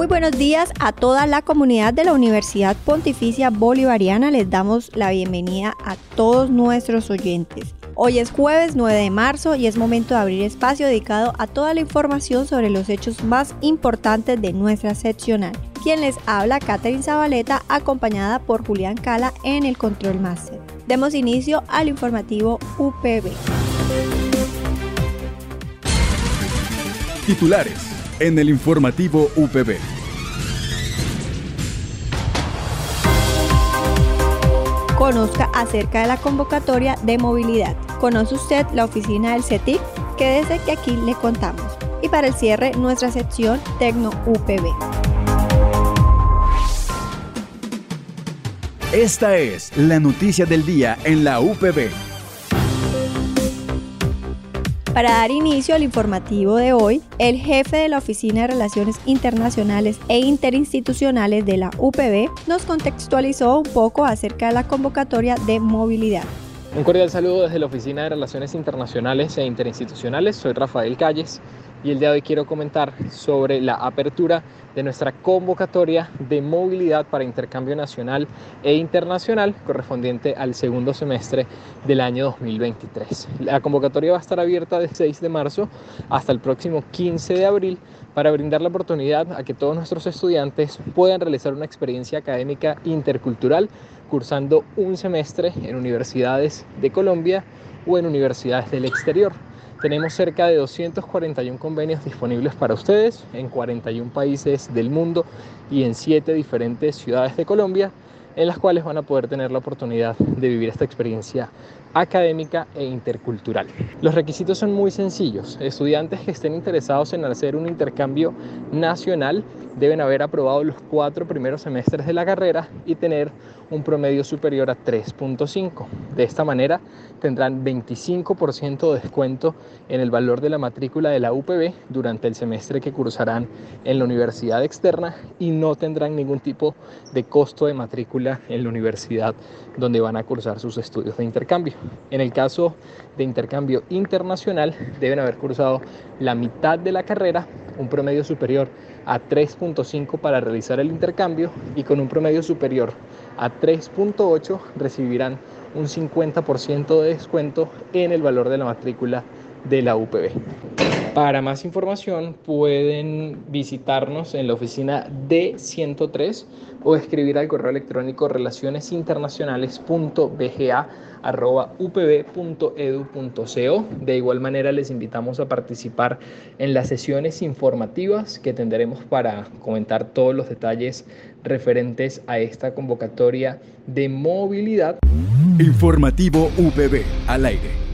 Muy buenos días a toda la comunidad de la Universidad Pontificia Bolivariana. Les damos la bienvenida a todos nuestros oyentes. Hoy es jueves 9 de marzo y es momento de abrir espacio dedicado a toda la información sobre los hechos más importantes de nuestra seccional. Quien les habla, Catherine Zabaleta, acompañada por Julián Cala en el Control Master. Demos inicio al informativo UPB. Titulares en el informativo UPB. Conozca acerca de la convocatoria de movilidad. ¿Conoce usted la oficina del CETIC? Quédese que aquí le contamos. Y para el cierre, nuestra sección Tecno UPB. Esta es la noticia del día en la UPB. Para dar inicio al informativo de hoy, el jefe de la Oficina de Relaciones Internacionales e Interinstitucionales de la UPB nos contextualizó un poco acerca de la convocatoria de movilidad. Un cordial saludo desde la Oficina de Relaciones Internacionales e Interinstitucionales. Soy Rafael Calles y el día de hoy quiero comentar sobre la apertura de nuestra convocatoria de movilidad para intercambio nacional e internacional correspondiente al segundo semestre del año 2023. La convocatoria va a estar abierta de 6 de marzo hasta el próximo 15 de abril para brindar la oportunidad a que todos nuestros estudiantes puedan realizar una experiencia académica intercultural cursando un semestre en universidades de Colombia o en universidades del exterior. Tenemos cerca de 241 convenios disponibles para ustedes en 41 países del mundo y en 7 diferentes ciudades de Colombia, en las cuales van a poder tener la oportunidad de vivir esta experiencia académica e intercultural. Los requisitos son muy sencillos. Estudiantes que estén interesados en hacer un intercambio nacional deben haber aprobado los cuatro primeros semestres de la carrera y tener un promedio superior a 3.5. De esta manera tendrán 25% de descuento en el valor de la matrícula de la UPB durante el semestre que cursarán en la universidad externa y no tendrán ningún tipo de costo de matrícula en la universidad donde van a cursar sus estudios de intercambio. En el caso de intercambio internacional deben haber cursado la mitad de la carrera, un promedio superior a 3.5 para realizar el intercambio y con un promedio superior a 3.8 recibirán un 50% de descuento en el valor de la matrícula de la UPB. Para más información pueden visitarnos en la oficina D103 o escribir al correo electrónico relacionesinternacionales.bga.upb.edu.co. De igual manera les invitamos a participar en las sesiones informativas que tendremos para comentar todos los detalles referentes a esta convocatoria de movilidad. Informativo UPB al aire.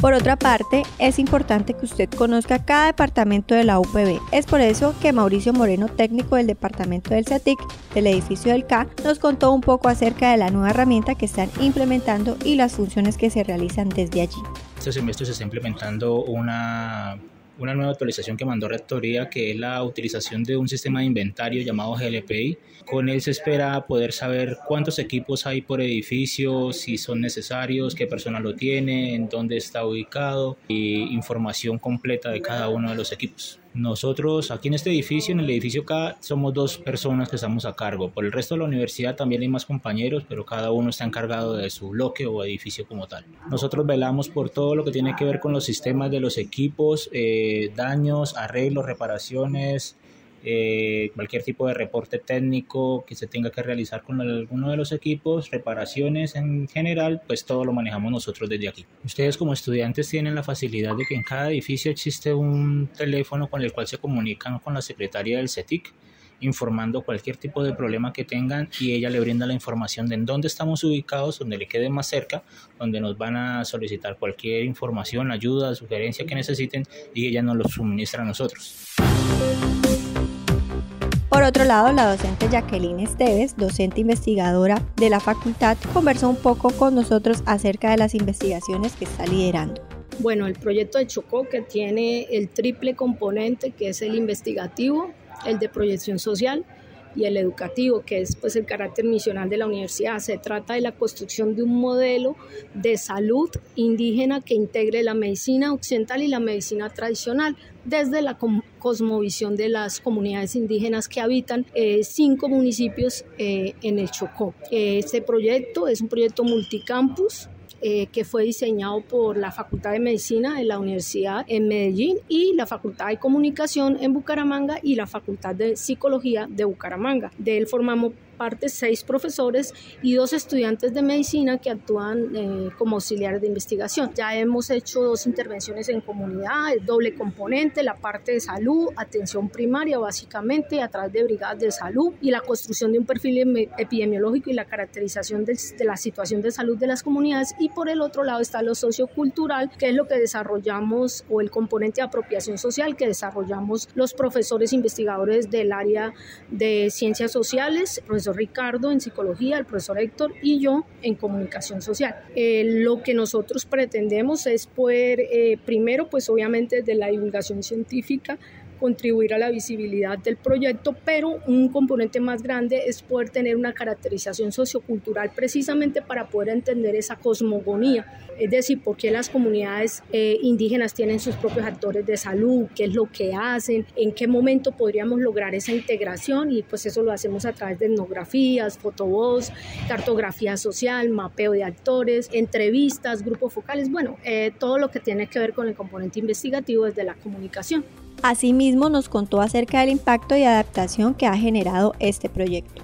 Por otra parte, es importante que usted conozca cada departamento de la UPB. Es por eso que Mauricio Moreno, técnico del departamento del CETIC del edificio del K, nos contó un poco acerca de la nueva herramienta que están implementando y las funciones que se realizan desde allí. Este semestre se está implementando una una nueva actualización que mandó Rectoría, que es la utilización de un sistema de inventario llamado GLPI. Con él se espera poder saber cuántos equipos hay por edificio, si son necesarios, qué persona lo tiene, en dónde está ubicado y información completa de cada uno de los equipos. Nosotros aquí en este edificio, en el edificio K, somos dos personas que estamos a cargo. Por el resto de la universidad también hay más compañeros, pero cada uno está encargado de su bloque o edificio como tal. Nosotros velamos por todo lo que tiene que ver con los sistemas de los equipos, eh, daños, arreglos, reparaciones, eh, cualquier tipo de reporte técnico que se tenga que realizar con alguno de los equipos, reparaciones en general, pues todo lo manejamos nosotros desde aquí. Ustedes como estudiantes tienen la facilidad de que en cada edificio existe un teléfono con el cual se comunican con la secretaria del CETIC informando cualquier tipo de problema que tengan y ella le brinda la información de en dónde estamos ubicados, donde le quede más cerca, donde nos van a solicitar cualquier información, ayuda, sugerencia que necesiten y ella nos lo suministra a nosotros. Por otro lado, la docente Jacqueline Esteves, docente investigadora de la facultad, conversó un poco con nosotros acerca de las investigaciones que está liderando. Bueno, el proyecto de Chocó que tiene el triple componente que es el investigativo, el de proyección social y el educativo, que es pues el carácter misional de la universidad. Se trata de la construcción de un modelo de salud indígena que integre la medicina occidental y la medicina tradicional desde la cosmovisión de las comunidades indígenas que habitan eh, cinco municipios eh, en el Chocó. Este proyecto es un proyecto multicampus eh, que fue diseñado por la Facultad de Medicina de la Universidad en Medellín y la Facultad de Comunicación en Bucaramanga y la Facultad de Psicología de Bucaramanga. De él formamos parte seis profesores y dos estudiantes de medicina que actúan eh, como auxiliares de investigación. Ya hemos hecho dos intervenciones en comunidad, el doble componente, la parte de salud, atención primaria básicamente a través de brigadas de salud y la construcción de un perfil epidemiológico y la caracterización de, de la situación de salud de las comunidades y por el otro lado está lo sociocultural, que es lo que desarrollamos o el componente de apropiación social que desarrollamos los profesores investigadores del área de ciencias sociales, Ricardo en psicología, el profesor Héctor y yo en comunicación social. Eh, lo que nosotros pretendemos es poder, eh, primero, pues obviamente de la divulgación científica, contribuir a la visibilidad del proyecto, pero un componente más grande es poder tener una caracterización sociocultural precisamente para poder entender esa cosmogonía, es decir, por qué las comunidades eh, indígenas tienen sus propios actores de salud, qué es lo que hacen, en qué momento podríamos lograr esa integración y pues eso lo hacemos a través de etnografías, fotovoz, cartografía social, mapeo de actores, entrevistas, grupos focales, bueno, eh, todo lo que tiene que ver con el componente investigativo desde la comunicación. Asimismo, nos contó acerca del impacto y adaptación que ha generado este proyecto.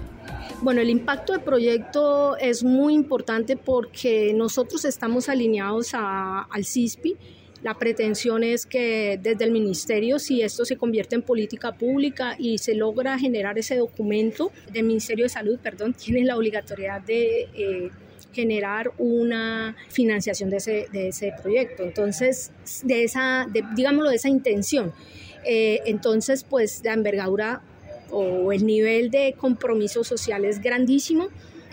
Bueno, el impacto del proyecto es muy importante porque nosotros estamos alineados al CISPI. La pretensión es que desde el ministerio, si esto se convierte en política pública y se logra generar ese documento del Ministerio de Salud, perdón, tiene la obligatoriedad de eh, generar una financiación de ese, de ese proyecto. Entonces, de esa, digámoslo, de esa intención. Eh, entonces, pues la envergadura o el nivel de compromiso social es grandísimo.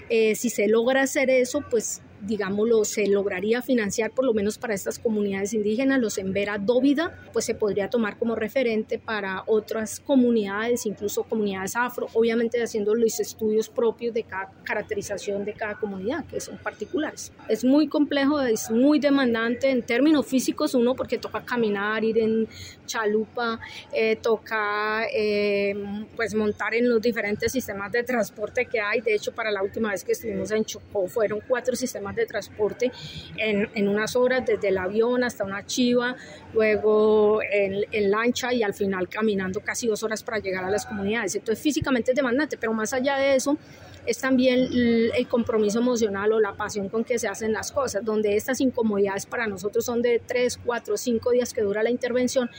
Eh, si se logra hacer eso, pues digámoslo, se lograría financiar por lo menos para estas comunidades indígenas, los Embera Dóvida, pues se podría tomar como referente para otras comunidades, incluso comunidades afro, obviamente haciendo los estudios propios de cada caracterización de cada comunidad, que son particulares. Es muy complejo, es muy demandante en términos físicos, uno porque toca caminar, ir en chalupa, eh, toca eh, pues montar en los diferentes sistemas de transporte que hay, de hecho para la última vez que estuvimos en Chocó fueron cuatro sistemas de transporte en, en, unas horas, desde el avión hasta una chiva, luego en, en, lancha y al final caminando casi dos horas para llegar a las comunidades. Entonces físicamente es demandante, pero más allá de eso, es también el compromiso emocional o la pasión con que se hacen las cosas, donde estas incomodidades para nosotros son de tres, cuatro, cinco días que dura la intervención,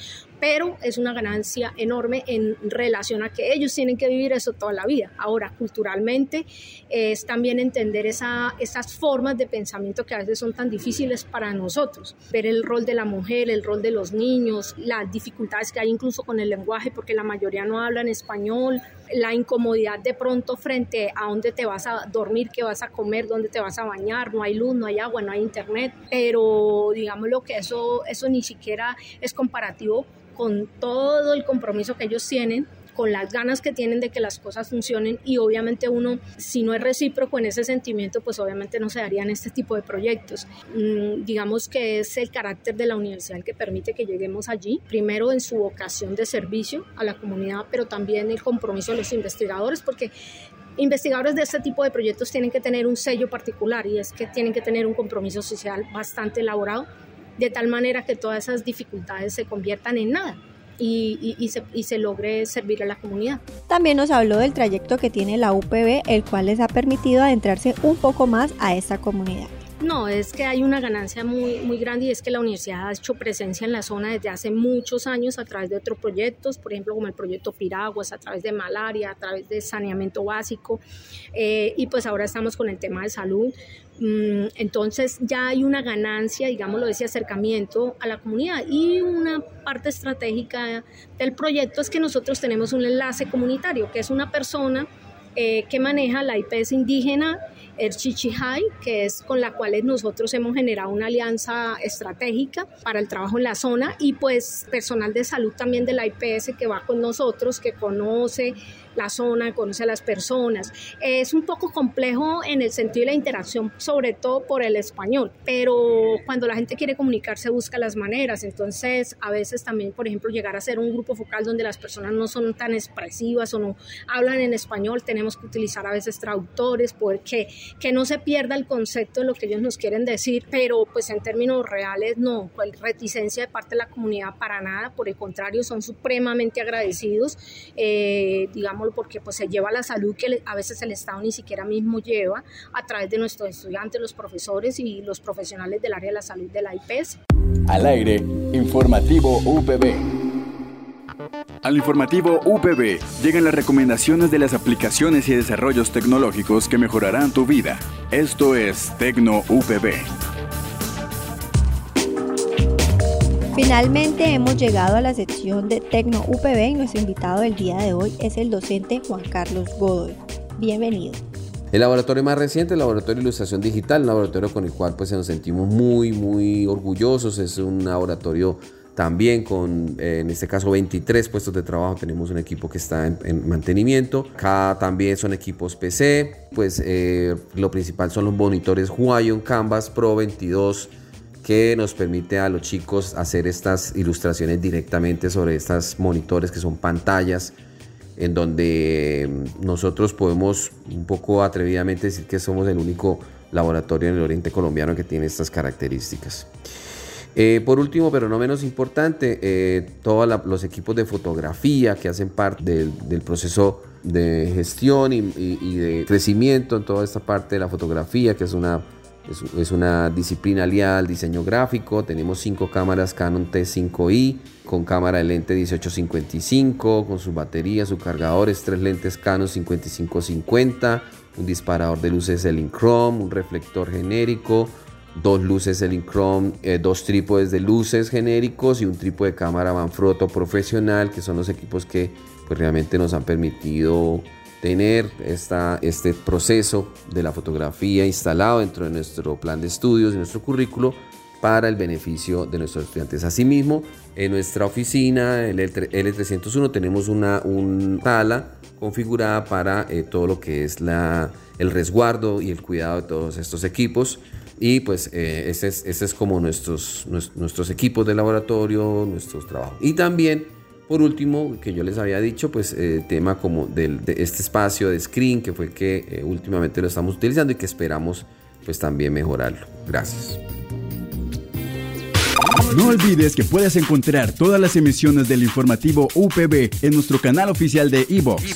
pero es una ganancia enorme en relación a que ellos tienen que vivir eso toda la vida. Ahora, culturalmente es también entender esa, esas formas de pensamiento que a veces son tan difíciles para nosotros, ver el rol de la mujer, el rol de los niños, las dificultades que hay incluso con el lenguaje, porque la mayoría no hablan español, la incomodidad de pronto frente a dónde te vas a dormir, qué vas a comer, dónde te vas a bañar, no hay luz, no hay agua, no hay internet, pero digamos lo que eso, eso ni siquiera es comparativo con todo el compromiso que ellos tienen con las ganas que tienen de que las cosas funcionen y obviamente uno, si no es recíproco en ese sentimiento, pues obviamente no se darían este tipo de proyectos. Mm, digamos que es el carácter de la universidad el que permite que lleguemos allí, primero en su vocación de servicio a la comunidad, pero también el compromiso de los investigadores, porque investigadores de este tipo de proyectos tienen que tener un sello particular y es que tienen que tener un compromiso social bastante elaborado, de tal manera que todas esas dificultades se conviertan en nada y, se, logre servir a la comunidad. También nos habló del trayecto que tiene la UPB, el cual les ha permitido adentrarse un poco más a esta comunidad. No, es que hay una ganancia muy, muy grande y es que la universidad ha hecho presencia en la zona desde hace muchos años a través de otros proyectos, por ejemplo como el proyecto Piraguas, a través de malaria, a través de saneamiento básico eh, y pues ahora estamos con el tema de salud. Mm, entonces ya hay una ganancia, digámoslo, de ese acercamiento a la comunidad y una parte estratégica del proyecto es que nosotros tenemos un enlace comunitario, que es una persona eh, que maneja la IPS indígena el Chichihai, que es con la cual nosotros hemos generado una alianza estratégica para el trabajo en la zona y pues personal de salud también de la IPS que va con nosotros, que conoce la zona, conoce a las personas. Es un poco complejo en el sentido de la interacción, sobre todo por el español, pero cuando la gente quiere comunicarse busca las maneras. Entonces, a veces también, por ejemplo, llegar a ser un grupo focal donde las personas no son tan expresivas o no hablan en español, tenemos que utilizar a veces traductores porque que no se pierda el concepto de lo que ellos nos quieren decir, pero pues en términos reales no, pues reticencia de parte de la comunidad para nada, por el contrario, son supremamente agradecidos, eh, digamos, porque pues se lleva la salud que a veces el Estado ni siquiera mismo lleva a través de nuestros estudiantes, los profesores y los profesionales del área de la salud de la IPS. Al aire, informativo UPB. Al informativo UPB llegan las recomendaciones de las aplicaciones y desarrollos tecnológicos que mejorarán tu vida. Esto es Tecno UPB. Finalmente hemos llegado a la sección de Tecno UPB y nuestro invitado del día de hoy es el docente Juan Carlos Godoy. Bienvenido. El laboratorio más reciente, el laboratorio de ilustración digital, un laboratorio con el cual pues nos sentimos muy muy orgullosos, es un laboratorio también con, eh, en este caso, 23 puestos de trabajo. Tenemos un equipo que está en, mantenimiento. Acá también son equipos PC. Pues eh, lo principal son los monitores Huion Canvas Pro 22 que nos permite a los chicos hacer estas ilustraciones directamente sobre estas monitores que son pantallas en donde mm, nosotros podemos un poco atrevidamente decir que somos el único laboratorio en el oriente colombiano que tiene estas características. Eh, por último, pero no menos importante, eh, todos los equipos de fotografía que hacen parte del, proceso de gestión y, y, de crecimiento en toda esta parte de la fotografía, que es una es, una disciplina aliada al diseño gráfico. Tenemos cinco cámaras Canon T5i con cámara de lente 1855, con su batería, sus cargadores, tres lentes Canon 5550, un disparador de luces Chrome, un reflector genérico, dos luces Chrome, eh, dos trípodes de luces genéricos y un trípode de cámara Manfrotto profesional, que son los equipos que pues, realmente nos han permitido tener este proceso de la fotografía instalado dentro de nuestro plan de estudios y nuestro currículo para el beneficio de nuestros estudiantes. Asimismo, en nuestra oficina, el L301, tenemos una, sala configurada para eh, todo lo que es la, el resguardo y el cuidado de todos estos equipos. Y pues eh, ese, es, ese, es, como nuestros, nuestros equipos de laboratorio, nuestros trabajos. Y también por último, que yo les había dicho, pues eh, tema como del, de este espacio de screen, que fue que eh, últimamente lo estamos utilizando y que esperamos pues también mejorarlo. Gracias. No olvides que puedes encontrar todas las emisiones del informativo UPB en nuestro canal oficial de iVox,